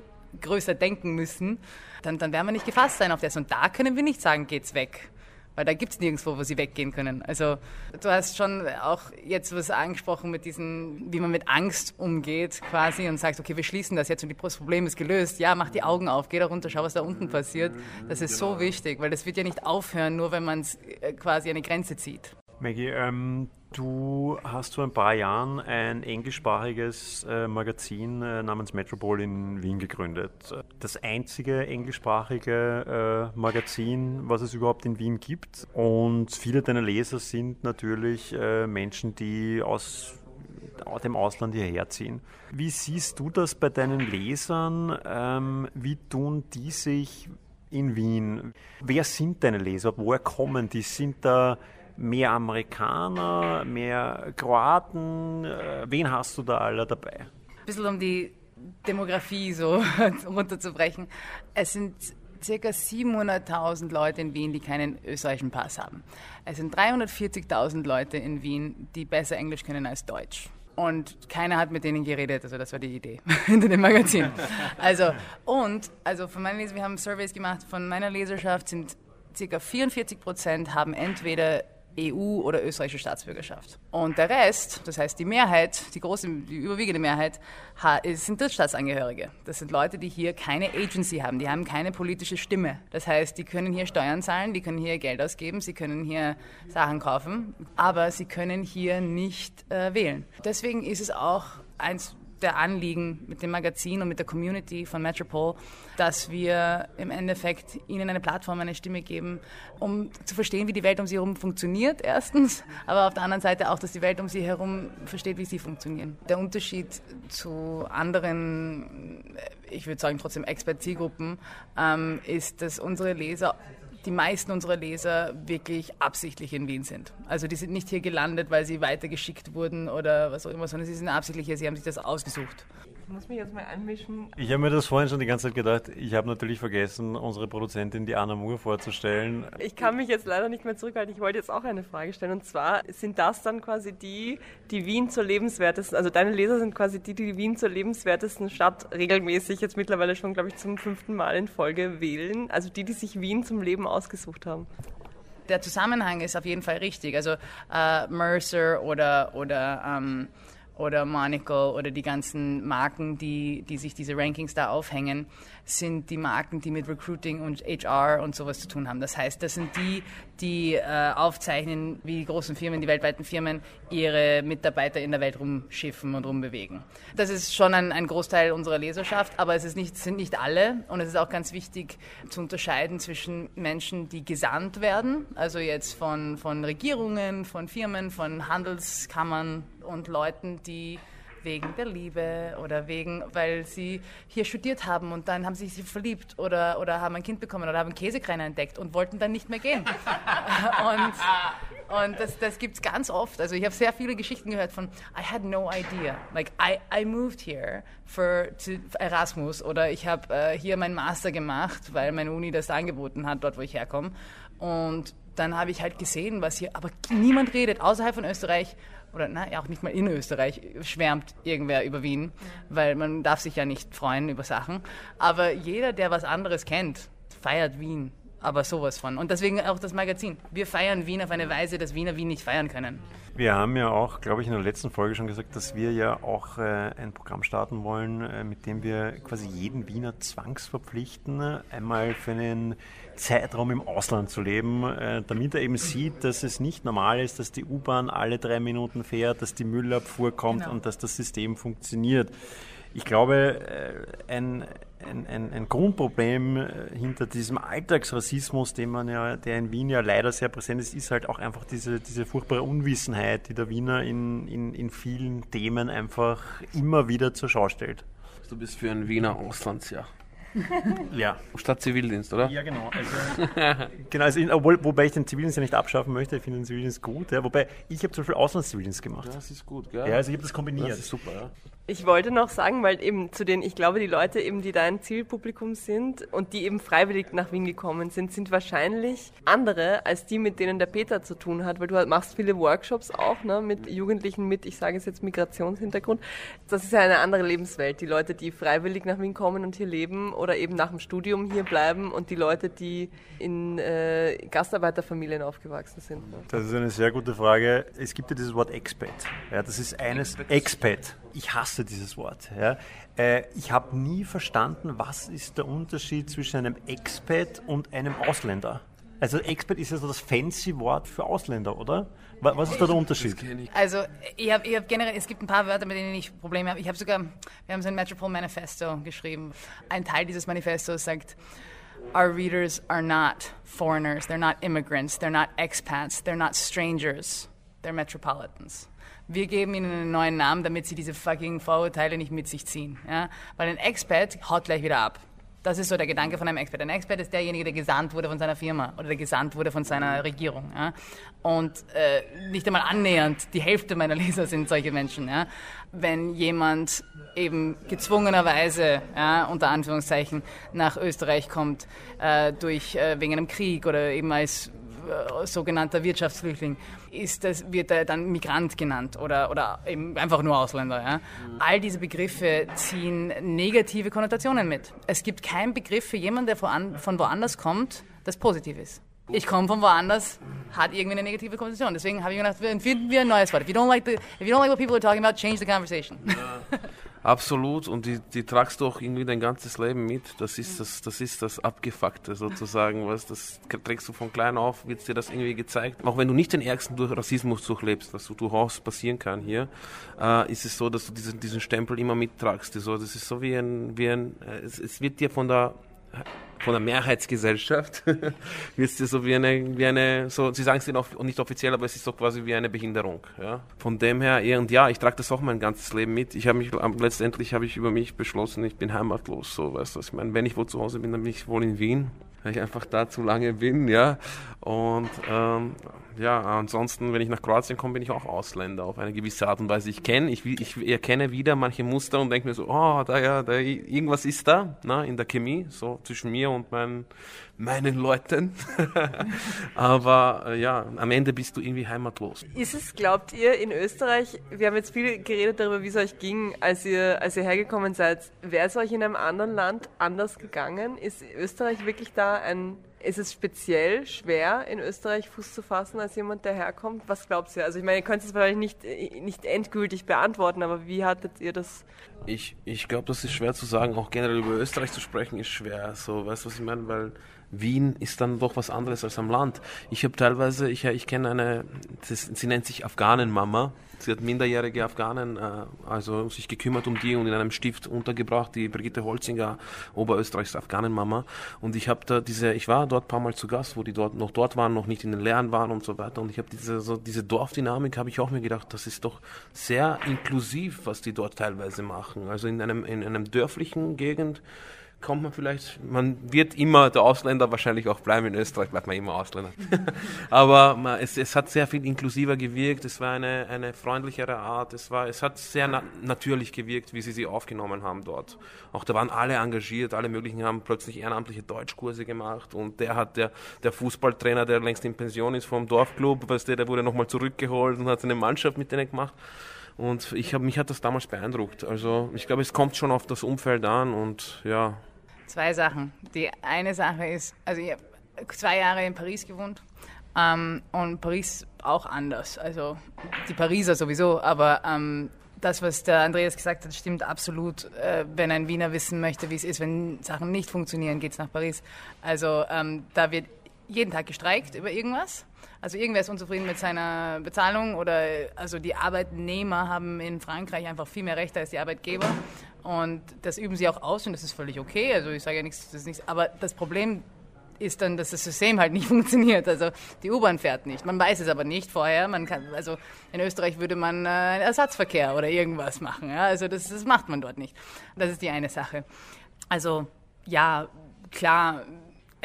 größer denken müssen, dann, dann werden wir nicht gefasst sein auf das. Und da können wir nicht sagen, geht's weg weil da gibt es nirgendwo, wo sie weggehen können. Also du hast schon auch jetzt was angesprochen mit diesen, wie man mit Angst umgeht quasi und sagt, okay, wir schließen das jetzt und das Problem ist gelöst. Ja, mach die Augen auf, geh da runter, schau, was da unten passiert. Das ist genau. so wichtig, weil das wird ja nicht aufhören, nur wenn man es äh, quasi eine Grenze zieht. Maggie, ähm, du hast vor ein paar Jahren ein englischsprachiges äh, Magazin äh, namens Metropol in Wien gegründet. Das einzige englischsprachige äh, Magazin, was es überhaupt in Wien gibt. Und viele deiner Leser sind natürlich äh, Menschen, die aus dem Ausland hierher ziehen. Wie siehst du das bei deinen Lesern? Ähm, wie tun die sich in Wien? Wer sind deine Leser? Woher kommen die? Sind da mehr Amerikaner, mehr Kroaten? Äh, wen hast du da alle dabei? Ein bisschen um die Demografie so *laughs* runterzubrechen. Es sind ca. 700.000 Leute in Wien, die keinen österreichischen Pass haben. Es sind 340.000 Leute in Wien, die besser Englisch können als Deutsch. Und keiner hat mit denen geredet, also das war die Idee *laughs* hinter dem Magazin. Also, und, also von meinen Lesern, wir haben Surveys gemacht, von meiner Leserschaft sind ca. 44 Prozent haben entweder EU- oder österreichische Staatsbürgerschaft. Und der Rest, das heißt die Mehrheit, die große, die überwiegende Mehrheit, sind Drittstaatsangehörige. Das sind Leute, die hier keine Agency haben, die haben keine politische Stimme. Das heißt, die können hier Steuern zahlen, die können hier Geld ausgeben, sie können hier Sachen kaufen, aber sie können hier nicht äh, wählen. Deswegen ist es auch eins der Anliegen mit dem Magazin und mit der Community von Metropol, dass wir im Endeffekt ihnen eine Plattform, eine Stimme geben, um zu verstehen, wie die Welt um sie herum funktioniert, erstens, aber auf der anderen Seite auch, dass die Welt um sie herum versteht, wie sie funktionieren. Der Unterschied zu anderen, ich würde sagen trotzdem Expertzielgruppen, ähm, ist, dass unsere Leser die meisten unserer Leser wirklich absichtlich in Wien sind. Also die sind nicht hier gelandet, weil sie weitergeschickt wurden oder was auch immer, sondern sie sind absichtlich hier, sie haben sich das ausgesucht. Ich muss mich jetzt mal einmischen. Ich habe mir das vorhin schon die ganze Zeit gedacht. Ich habe natürlich vergessen, unsere Produzentin, die Anna Moore, vorzustellen. Ich kann mich jetzt leider nicht mehr zurückhalten. Ich wollte jetzt auch eine Frage stellen. Und zwar sind das dann quasi die, die Wien zur lebenswertesten, also deine Leser sind quasi die, die Wien zur lebenswertesten Stadt regelmäßig jetzt mittlerweile schon, glaube ich, zum fünften Mal in Folge wählen. Also die, die sich Wien zum Leben ausgesucht haben der Zusammenhang ist auf jeden Fall richtig. Also äh, Mercer oder, oder, ähm, oder Monocle oder die ganzen Marken, die, die sich diese Rankings da aufhängen, sind die Marken, die mit Recruiting und HR und sowas zu tun haben. Das heißt, das sind die, die äh, aufzeichnen, wie die großen Firmen, die weltweiten Firmen ihre Mitarbeiter in der Welt rumschiffen und rumbewegen. Das ist schon ein, ein Großteil unserer Leserschaft, aber es ist nicht, sind nicht alle und es ist auch ganz wichtig zu unterscheiden zwischen Menschen, die gesandt werden, also jetzt von, von Regierungen, von Firmen, von Handelskammern und Leuten, die wegen der Liebe oder wegen, weil sie hier studiert haben und dann haben sie sich verliebt oder, oder haben ein Kind bekommen oder haben Käsekreiner entdeckt und wollten dann nicht mehr gehen. *laughs* und, und das, das gibt es ganz oft. Also ich habe sehr viele Geschichten gehört von I had no idea. Like I, I moved here for to Erasmus oder ich habe äh, hier meinen Master gemacht, weil meine Uni das angeboten hat, dort wo ich herkomme. Und dann habe ich halt gesehen, was hier, aber niemand redet außerhalb von Österreich oder na, auch nicht mal in Österreich schwärmt irgendwer über Wien, weil man darf sich ja nicht freuen über Sachen. Aber jeder, der was anderes kennt, feiert Wien. Aber sowas von. Und deswegen auch das Magazin. Wir feiern Wien auf eine Weise, dass Wiener Wien nicht feiern können. Wir haben ja auch, glaube ich, in der letzten Folge schon gesagt, dass wir ja auch äh, ein Programm starten wollen, äh, mit dem wir quasi jeden Wiener zwangsverpflichten, einmal für einen Zeitraum im Ausland zu leben, äh, damit er eben sieht, dass es nicht normal ist, dass die U-Bahn alle drei Minuten fährt, dass die Müllabfuhr kommt genau. und dass das System funktioniert. Ich glaube, äh, ein, ein, ein, ein, Grundproblem äh, hinter diesem Alltagsrassismus, den man ja, der in Wien ja leider sehr präsent ist, ist halt auch einfach diese, diese furchtbare Unwissenheit, die der Wiener in, in, in vielen Themen einfach immer wieder zur Schau stellt. Du bist für ein Wiener Auslandsjahr. *laughs* ja. Statt Zivildienst, oder? Ja, genau. Also, *laughs* genau also in, obwohl, wobei ich den Zivildienst ja nicht abschaffen möchte, ich finde den Zivildienst gut. Ja, wobei ich habe zum Beispiel Auslandszivildienst gemacht. Das ist gut, gell? Ja, also ich habe das kombiniert. Das ist super, ja. Ich wollte noch sagen, weil eben zu den, ich glaube, die Leute eben, die dein Zielpublikum sind und die eben freiwillig nach Wien gekommen sind, sind wahrscheinlich andere als die, mit denen der Peter zu tun hat, weil du machst viele Workshops auch ne, mit Jugendlichen mit, ich sage es jetzt Migrationshintergrund. Das ist ja eine andere Lebenswelt. Die Leute, die freiwillig nach Wien kommen und hier leben oder eben nach dem Studium hier bleiben und die Leute, die in äh, Gastarbeiterfamilien aufgewachsen sind. Ne? Das ist eine sehr gute Frage. Es gibt ja dieses Wort Expat. Ja, das ist eines Expat ich hasse dieses Wort. Ja. Äh, ich habe nie verstanden, was ist der Unterschied zwischen einem Expat und einem Ausländer. Also Expat ist ja so das fancy Wort für Ausländer, oder? Was ist da der Unterschied? Also ich habe hab generell, es gibt ein paar Wörter, mit denen ich Probleme habe. Ich habe sogar, wir haben so ein Metropole Manifesto geschrieben. Ein Teil dieses Manifestos sagt, Our readers are not foreigners, they're not immigrants, they're not expats, they're not strangers, they're metropolitans wir geben ihnen einen neuen Namen, damit sie diese fucking Vorurteile nicht mit sich ziehen. Ja? Weil ein Expert haut gleich wieder ab. Das ist so der Gedanke von einem Expert. Ein Expert ist derjenige, der gesandt wurde von seiner Firma oder der gesandt wurde von seiner Regierung. Ja? Und äh, nicht einmal annähernd die Hälfte meiner *laughs* Leser sind solche Menschen. Ja? Wenn jemand eben gezwungenerweise, ja, unter Anführungszeichen, nach Österreich kommt, äh, durch, äh, wegen einem Krieg oder eben als sogenannter Wirtschaftsflüchtling, ist das, wird er dann Migrant genannt oder, oder eben einfach nur Ausländer. Ja? Mhm. All diese Begriffe ziehen negative Konnotationen mit. Es gibt keinen Begriff für jemanden, der von, von woanders kommt, das positiv ist. Ich komme von woanders, hat irgendwie eine negative Konnotation. Deswegen habe ich gedacht, finden wir ein neues Wort. If you don't like, the, if you don't like what people are talking about, change the conversation. Absolut, und die, die tragst du auch irgendwie dein ganzes Leben mit. Das ist das, das ist das Abgefuckte sozusagen, was das trägst du von klein auf, wird dir das irgendwie gezeigt. Auch wenn du nicht den ärgsten durch Rassismus durchlebst, was so durchaus passieren kann hier, äh, ist es so, dass du diesen, diesen Stempel immer mittragst. Das ist so wie ein, wie ein äh, es, es wird dir von der von der Mehrheitsgesellschaft *laughs* es dir so wie eine, wie eine, so, sie sagen es nicht offiziell, aber es ist so quasi wie eine Behinderung. Ja? Von dem her, und ja, ich trage das auch mein ganzes Leben mit. Ich habe mich, letztendlich habe ich über mich beschlossen, ich bin heimatlos, so, weißt du, ich meine, wenn ich wo zu Hause bin, dann bin ich wohl in Wien, weil ich einfach da zu lange bin, ja. Und, ähm, ja, ansonsten, wenn ich nach Kroatien komme, bin ich auch Ausländer auf eine gewisse Art und Weise. Ich kenne, ich, ich erkenne wieder manche Muster und denke mir so, oh, da ja, da irgendwas ist da, na, in der Chemie, so zwischen mir und meinen, meinen Leuten. *laughs* Aber äh, ja, am Ende bist du irgendwie heimatlos. Ist es, glaubt ihr, in Österreich, wir haben jetzt viel geredet darüber, wie es euch ging, als ihr, als ihr hergekommen seid, wäre es euch in einem anderen Land anders gegangen? Ist Österreich wirklich da ein ist es speziell schwer, in Österreich Fuß zu fassen als jemand, der herkommt? Was glaubt ihr? Also ich meine, ihr könnt es vielleicht nicht, nicht endgültig beantworten, aber wie hattet ihr das? Ich, ich glaube, das ist schwer zu sagen. Auch generell über Österreich zu sprechen ist schwer. So, weißt du, was ich meine? Weil Wien ist dann doch was anderes als am Land. Ich habe teilweise, ich, ich kenne eine, das, sie nennt sich Afghanenmama. Sie hat minderjährige Afghanen, äh, also sich gekümmert um die und in einem Stift untergebracht, die Brigitte Holzinger, Oberösterreichs Afghanenmama. Und ich habe da diese, ich war dort ein paar Mal zu Gast, wo die dort noch dort waren, noch nicht in den Lehren waren und so weiter. Und ich habe diese, so diese Dorfdynamik, habe ich auch mir gedacht, das ist doch sehr inklusiv, was die dort teilweise machen. Also in einem, in einem dörflichen Gegend kommt man vielleicht, man wird immer der Ausländer wahrscheinlich auch bleiben. In Österreich bleibt man immer Ausländer. *laughs* Aber man, es, es, hat sehr viel inklusiver gewirkt, es war eine, eine freundlichere Art, es, war, es hat sehr na natürlich gewirkt, wie sie sie aufgenommen haben dort. Auch da waren alle engagiert, alle möglichen haben plötzlich ehrenamtliche Deutschkurse gemacht und der hat, der, der Fußballtrainer, der längst in Pension ist vom Dorfclub, weißt du, der wurde nochmal zurückgeholt und hat seine Mannschaft mit denen gemacht. Und ich hab, mich hat das damals beeindruckt. Also ich glaube, es kommt schon auf das Umfeld an und ja. Zwei Sachen. Die eine Sache ist, also ich habe zwei Jahre in Paris gewohnt ähm, und Paris auch anders. Also die Pariser sowieso, aber ähm, das, was der Andreas gesagt hat, stimmt absolut. Äh, wenn ein Wiener wissen möchte, wie es ist, wenn Sachen nicht funktionieren, geht es nach Paris. Also ähm, da wird jeden Tag gestreikt über irgendwas. Also irgendwer ist unzufrieden mit seiner Bezahlung oder also die Arbeitnehmer haben in Frankreich einfach viel mehr Rechte als die Arbeitgeber und das üben sie auch aus und das ist völlig okay. Also ich sage ja nichts, das ist nichts. Aber das Problem ist dann, dass das System halt nicht *laughs* funktioniert. Also die U-Bahn fährt nicht. Man weiß es aber nicht vorher. Man kann, also in Österreich würde man äh, Ersatzverkehr oder irgendwas machen. Ja? Also das, das macht man dort nicht. Das ist die eine Sache. Also ja, klar,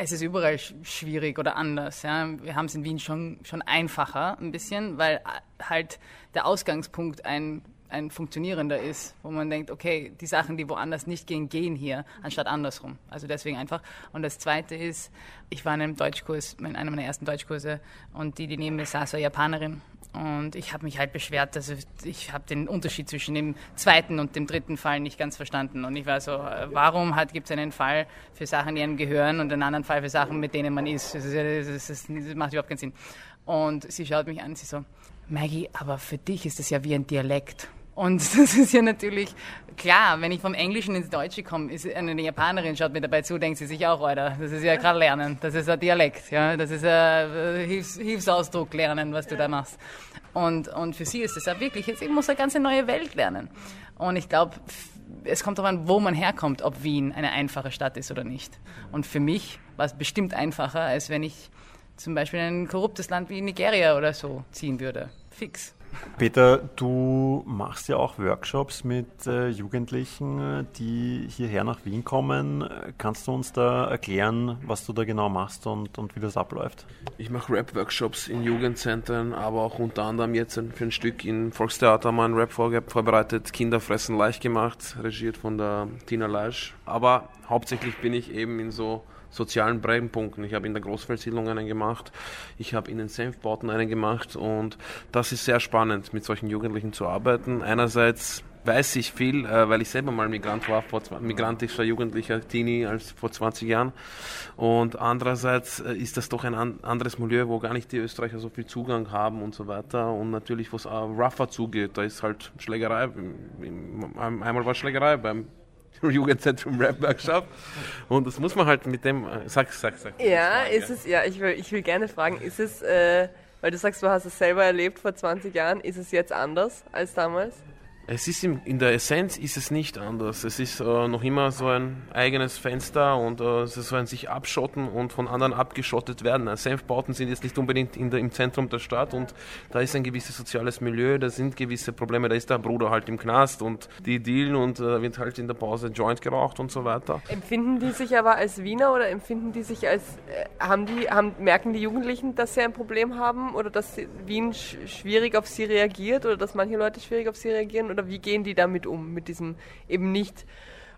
es ist überall schwierig oder anders. Ja. Wir haben es in Wien schon, schon einfacher ein bisschen, weil äh, halt der Ausgangspunkt ein, ein funktionierender ist, wo man denkt, okay, die Sachen, die woanders nicht gehen, gehen hier, anstatt andersrum. Also deswegen einfach. Und das Zweite ist, ich war in einem Deutschkurs, in einem meiner ersten Deutschkurse und die, die neben mir saß, war Japanerin und ich habe mich halt beschwert, dass ich, habe den Unterschied zwischen dem zweiten und dem dritten Fall nicht ganz verstanden. Und ich war so, äh, warum gibt es einen Fall für Sachen, die einem gehören und einen anderen Fall für Sachen, mit denen man ist? Das, ist, das, das macht überhaupt keinen Sinn. Und sie schaut mich an sie so, Maggie, aber für dich ist das ja wie ein Dialekt. Und *laughs* das ist ja natürlich klar, wenn ich vom Englischen ins Deutsche komme, ist eine Japanerin schaut mir dabei zu, denkt sie sich auch, Alter, das ist ja gerade lernen, das ist ein Dialekt, ja, das ist ein äh, Hilfs Hilfsausdruck lernen, was du da machst. Und, und für sie ist es ja wirklich, jetzt ich muss eine ganze neue Welt lernen. Und ich glaube, es kommt darauf an, wo man herkommt, ob Wien eine einfache Stadt ist oder nicht. Und für mich war es bestimmt einfacher, als wenn ich zum Beispiel in ein korruptes Land wie Nigeria oder so ziehen würde. Fix. Peter, du machst ja auch Workshops mit äh, Jugendlichen, die hierher nach Wien kommen. Kannst du uns da erklären, was du da genau machst und, und wie das abläuft? Ich mache Rap-Workshops in Jugendzentren, aber auch unter anderem jetzt für ein Stück im Volkstheater mal ein Rap vorbereitet. Kinder fressen leicht gemacht, regiert von der Tina Leisch. Aber hauptsächlich bin ich eben in so sozialen Brennpunkten. Ich habe in der Großfeldsiedlung einen gemacht, ich habe in den Senfbauten einen gemacht und das ist sehr spannend, mit solchen Jugendlichen zu arbeiten. Einerseits weiß ich viel, äh, weil ich selber mal Migrant war, migrantischer Jugendlicher Teenie als vor 20 Jahren. Und andererseits äh, ist das doch ein anderes Milieu, wo gar nicht die Österreicher so viel Zugang haben und so weiter. Und natürlich, wo es rougher zugeht, da ist halt Schlägerei. Einmal war Schlägerei beim Jugendzentrum Rap Workshop. Und das muss man halt mit dem. Äh, sag, sag, sag. Ja, ist ja. es, ja, ich will, ich will gerne fragen, ist es, äh, weil du sagst, du hast es selber erlebt vor 20 Jahren, ist es jetzt anders als damals? Es ist in, in der Essenz ist es nicht anders. Es ist äh, noch immer so ein eigenes Fenster und äh, es ist sich abschotten und von anderen abgeschottet werden. Also Senfbauten sind jetzt nicht unbedingt der, im Zentrum der Stadt und da ist ein gewisses soziales Milieu, da sind gewisse Probleme, da ist der Bruder halt im Knast und die dealen und äh, wird halt in der Pause Joint geraucht und so weiter. Empfinden die sich aber als Wiener oder empfinden die sich als, äh, haben die, haben, merken die Jugendlichen, dass sie ein Problem haben oder dass Wien sch schwierig auf sie reagiert oder dass manche Leute schwierig auf sie reagieren oder wie gehen die damit um, mit diesem eben nicht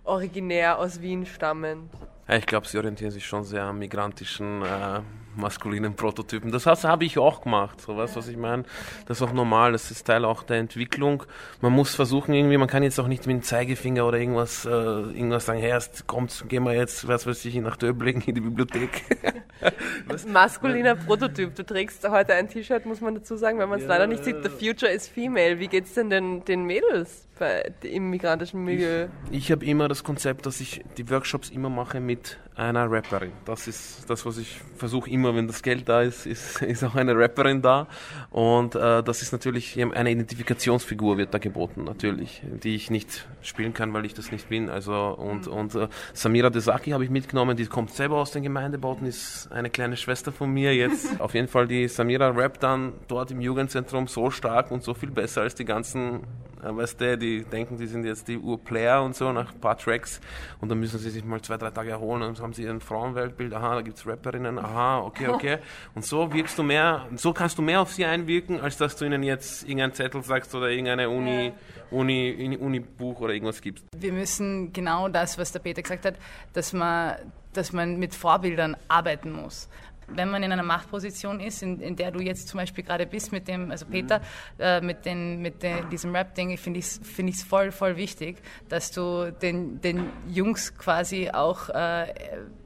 originär aus Wien stammend? Ich glaube, sie orientieren sich schon sehr am migrantischen äh, maskulinen Prototypen. Das habe ich auch gemacht, so weißt was ich meine? Das ist auch normal, das ist Teil auch der Entwicklung. Man muss versuchen irgendwie, man kann jetzt auch nicht mit dem Zeigefinger oder irgendwas, äh, irgendwas sagen, hey, erst kommt, gehen wir jetzt, was weiß ich, nach Döbling in die Bibliothek. *laughs* Maskuliner Prototyp. Du trägst heute ein T-Shirt, muss man dazu sagen, wenn man es ja. leider nicht sieht. The future is female. Wie geht's denn den, den Mädels bei, im migrantischen Milieu? Ich, ich habe immer das Konzept, dass ich die Workshops immer mache mit einer Rapperin. Das ist das, was ich versuche immer, wenn das Geld da ist, ist, *laughs* ist auch eine Rapperin da. Und äh, das ist natürlich eine Identifikationsfigur wird da geboten, natürlich, die ich nicht spielen kann, weil ich das nicht bin. Also und mhm. und äh, Samira Desaki habe ich mitgenommen, die kommt selber aus den Gemeindebauten, ist eine kleine Schwester von mir jetzt. *laughs* Auf jeden Fall die Samira rappt dann dort im Jugendzentrum so stark und so viel besser als die ganzen weißt du, die denken, die sind jetzt die Urplayer und so nach ein paar Tracks und dann müssen sie sich mal zwei, drei Tage erholen und dann haben sie ein Frauenweltbild, aha, da gibt es Rapperinnen, aha, okay, okay. Und so wirkst du mehr, so kannst du mehr auf sie einwirken, als dass du ihnen jetzt irgendeinen Zettel sagst oder irgendeine Uni, Uni, Uni-Buch oder irgendwas gibst. Wir müssen genau das, was der Peter gesagt hat, dass man dass man mit Vorbildern arbeiten muss wenn man in einer Machtposition ist, in, in der du jetzt zum Beispiel gerade bist mit dem, also Peter, mhm. äh, mit, den, mit den, diesem Rap-Ding, finde ich es find voll, voll wichtig, dass du den, den Jungs quasi auch äh,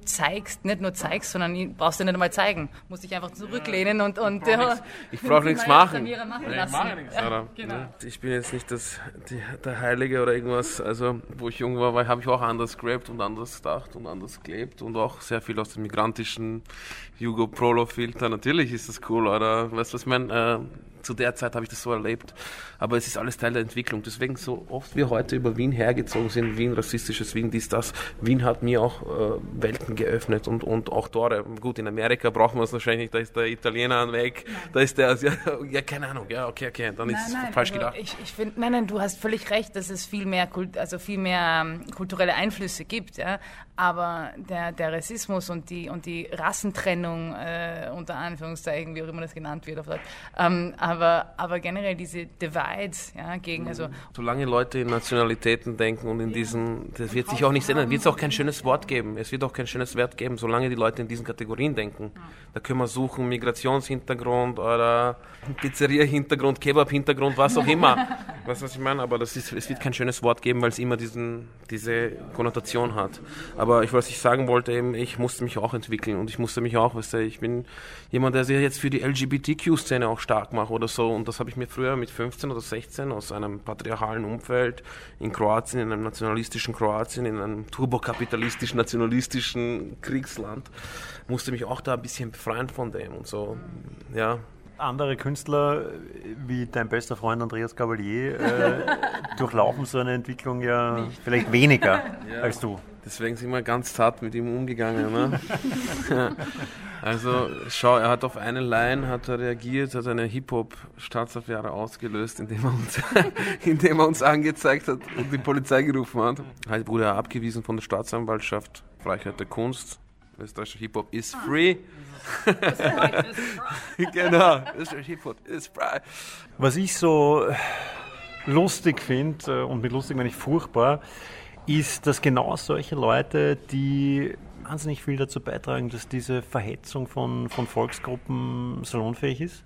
zeigst, nicht nur zeigst, sondern brauchst du nicht einmal zeigen. Musst dich einfach zurücklehnen und. und ich brauche *laughs* nichts machen. Ich mache nichts. Ja, *laughs* genau. Ich bin jetzt nicht das, die, der Heilige oder irgendwas. Also, wo ich jung war, habe ich auch anders gerappt und anders gedacht und anders gelebt und auch sehr viel aus dem migrantischen Hugo Prolo-Filter. Natürlich ist das cool, oder? Weißt du, was ich meine? Äh, zu der Zeit habe ich das so erlebt. Aber es ist alles Teil der Entwicklung. Deswegen so oft wir heute über Wien hergezogen sind, Wien, rassistisches Wien, dies, das. Wien hat mir auch äh, Welten geöffnet und, und auch Tore. Gut, in Amerika brauchen wir es wahrscheinlich, da ist der Italiener weg, nein. da ist der, ja, *laughs* ja, keine Ahnung, ja, okay, okay, dann nein, ist es falsch also gedacht. Ich, ich find, nein, nein, du hast völlig recht, dass es viel mehr, Kult, also viel mehr ähm, kulturelle Einflüsse gibt, ja. Aber der, der Rassismus und die, und die Rassentrennung, äh, unter Anführungszeichen, wie auch immer das genannt wird auf Deutsch, ähm, aber, aber generell diese Divides ja, gegen. Also Solange Leute in Nationalitäten denken und in diesen, das wird sich auch nicht ändern, wird es auch kein schönes Wort geben. Es wird auch kein schönes Wert geben, solange die Leute in diesen Kategorien denken. Da können wir suchen, Migrationshintergrund oder Pizzeria-Hintergrund, Kebab-Hintergrund, was auch immer. *laughs* weißt du, was ich meine? Aber das ist, es wird kein schönes Wort geben, weil es immer diesen, diese Konnotation hat. Aber ich, was ich sagen wollte, eben, ich musste mich auch entwickeln und ich musste mich auch, weißt du, ich bin jemand, der sich jetzt für die LGBTQ-Szene auch stark macht oder so. Und das habe ich mir früher mit 15 oder 16 aus einem patriarchalen Umfeld in Kroatien, in einem nationalistischen Kroatien, in einem turbokapitalistischen, nationalistischen Kriegsland, musste mich auch da ein bisschen befreien von dem und so. Ja, andere Künstler wie dein bester Freund Andreas Cavalier äh, *laughs* durchlaufen so eine Entwicklung ja Nicht. vielleicht weniger *laughs* ja. als du. Deswegen sind wir ganz zart mit ihm umgegangen. Ne? *laughs* also schau, er hat auf eine Line hat er reagiert, hat eine Hip-Hop-Staatsaffäre ausgelöst, indem er, uns, *laughs* indem er uns angezeigt hat und die Polizei gerufen hat. Halt wurde er abgewiesen von der Staatsanwaltschaft, Freiheit der Kunst. Österreichischer Hip-Hop is free. *laughs* genau, Hip-Hop is free. Was ich so lustig finde, äh, und mit lustig meine ich furchtbar, ist, dass genau solche Leute, die wahnsinnig viel dazu beitragen, dass diese Verhetzung von, von Volksgruppen salonfähig ist,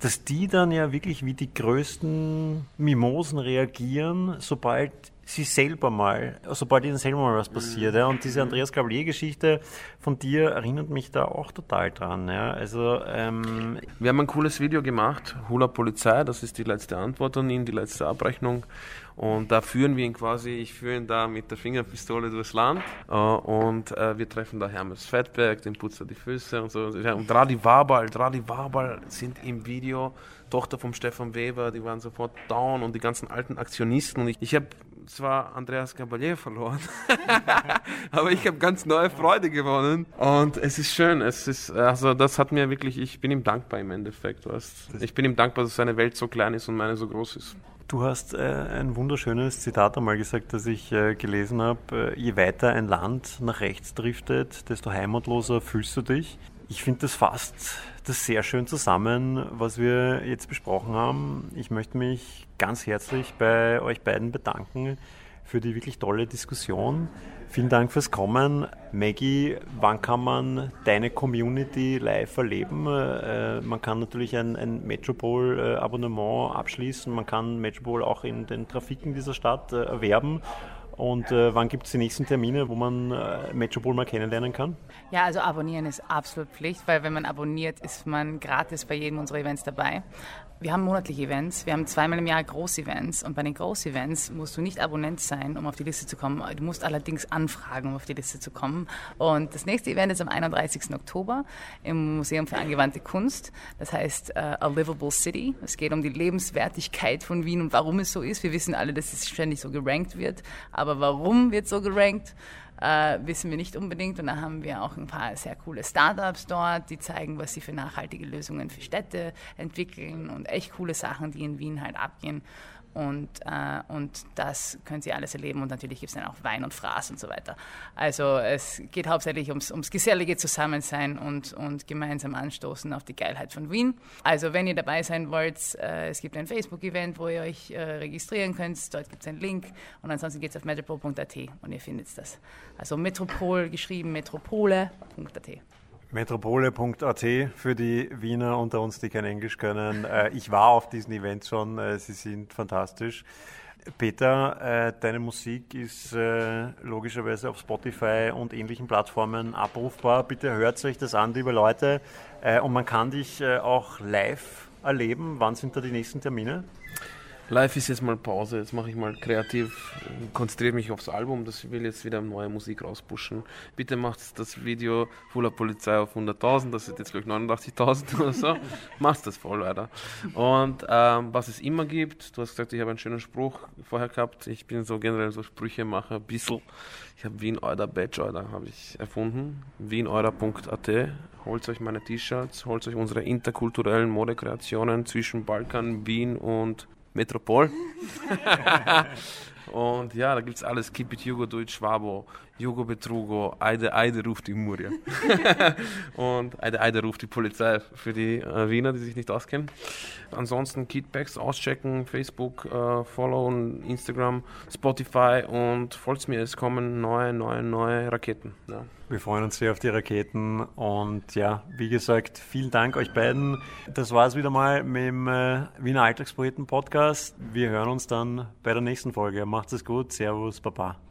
dass die dann ja wirklich wie die größten Mimosen reagieren, sobald sie selber mal, sobald ihnen selber mal was passiert. Ja. Und diese Andreas Gabalier-Geschichte von dir erinnert mich da auch total dran. Ja. Also, ähm Wir haben ein cooles Video gemacht, Hula Polizei, das ist die letzte Antwort an ihn, die letzte Abrechnung. Und da führen wir ihn quasi, ich führe ihn da mit der Fingerpistole durchs Land äh, und äh, wir treffen da Hermes Fettberg, den putzt er die Füße und so. Und Radi Wabal, Radi Wabal sind im Video Tochter vom Stefan Weber, die waren sofort down und die ganzen alten Aktionisten. Und ich, ich habe zwar Andreas Gabalier verloren, *laughs* aber ich habe ganz neue Freude gewonnen. Und es ist schön. Es ist, also das hat mir wirklich, ich bin ihm dankbar im Endeffekt. Weißt. Ich bin ihm dankbar, dass seine Welt so klein ist und meine so groß ist. Du hast äh, ein wunderschönes Zitat einmal gesagt, das ich äh, gelesen habe. Äh, je weiter ein Land nach rechts driftet, desto heimatloser fühlst du dich. Ich finde, das fasst das sehr schön zusammen, was wir jetzt besprochen haben. Ich möchte mich ganz herzlich bei euch beiden bedanken für die wirklich tolle Diskussion. Vielen Dank fürs Kommen. Maggie, wann kann man deine Community live erleben? Äh, man kann natürlich ein, ein Metropol-Abonnement abschließen. Man kann Metropol auch in den Trafiken dieser Stadt äh, erwerben. Und äh, wann gibt es die nächsten Termine, wo man äh, Metropol mal kennenlernen kann? Ja, also abonnieren ist absolut Pflicht, weil wenn man abonniert, ist man gratis bei jedem unserer Events dabei. Wir haben monatliche Events, wir haben zweimal im Jahr Groß-Events und bei den Groß-Events musst du nicht Abonnent sein, um auf die Liste zu kommen. Du musst allerdings anfragen, um auf die Liste zu kommen. Und das nächste Event ist am 31. Oktober im Museum für angewandte Kunst. Das heißt uh, A Livable City. Es geht um die Lebenswertigkeit von Wien und warum es so ist. Wir wissen alle, dass es ständig so gerankt wird, aber warum wird so gerankt? äh, wissen wir nicht unbedingt. Und da haben wir auch ein paar sehr coole Startups dort, die zeigen, was sie für nachhaltige Lösungen für Städte entwickeln und echt coole Sachen, die in Wien halt abgehen. Und, äh, und das können Sie alles erleben. Und natürlich gibt es dann auch Wein und Fraß und so weiter. Also es geht hauptsächlich ums, ums gesellige Zusammensein und, und gemeinsam anstoßen auf die Geilheit von Wien. Also wenn ihr dabei sein wollt, äh, es gibt ein Facebook-Event, wo ihr euch äh, registrieren könnt. Dort gibt es einen Link. Und ansonsten geht es auf metropol.at und ihr findet das. Also Metropol geschrieben, metropole.at. Metropole.at für die Wiener unter uns, die kein Englisch können. Äh, ich war auf diesen Events schon, äh, sie sind fantastisch. Peter, äh, deine Musik ist logischerweise auf Spotify und ähnlichen Plattformen abrufbar. Bitte hört euch das an, liebe Leute. Und man kann dich auch live erleben. Wann sind da die nächsten Termine? Live ist jetzt mal Pause, jetzt mache ich mal kreativ, konzentriere mich aufs Album, das will jetzt wieder neue Musik rauspushen. Bitte macht das Video Fuller Polizei auf 100.000, das sind jetzt glaube ich 89.000 *laughs* oder so. macht das voll weiter. Und ähm, was es immer gibt, du hast gesagt, ich habe einen schönen Spruch vorher gehabt, ich bin so generell so Sprüchemacher, ein bisschen. Ich habe Wien Euder Badge Euder habe ich erfunden, wieneuder.at. Holt euch meine T-Shirts, holt euch unsere interkulturellen Modekreationen zwischen Balkan, Wien und Metropol. *laughs* und ja, da gibt es alles. Keep it Jugo, Deutsch, Schwabo, Jugo Betrugo, Eide Eide ruft die Muria. *laughs* und Eide Eide ruft die Polizei für die äh, Wiener, die sich nicht auskennen. Ansonsten Kidbacks auschecken, Facebook, äh, followen, Instagram, Spotify und folgt mir, es kommen neue, neue, neue Raketen. Ja. Wir freuen uns sehr auf die Raketen und ja, wie gesagt, vielen Dank euch beiden. Das war es wieder mal mit dem äh, Wiener Alltagspoeten Podcast. Wir hören uns dann bei der nächsten Folge. Macht es gut. Servus, Baba.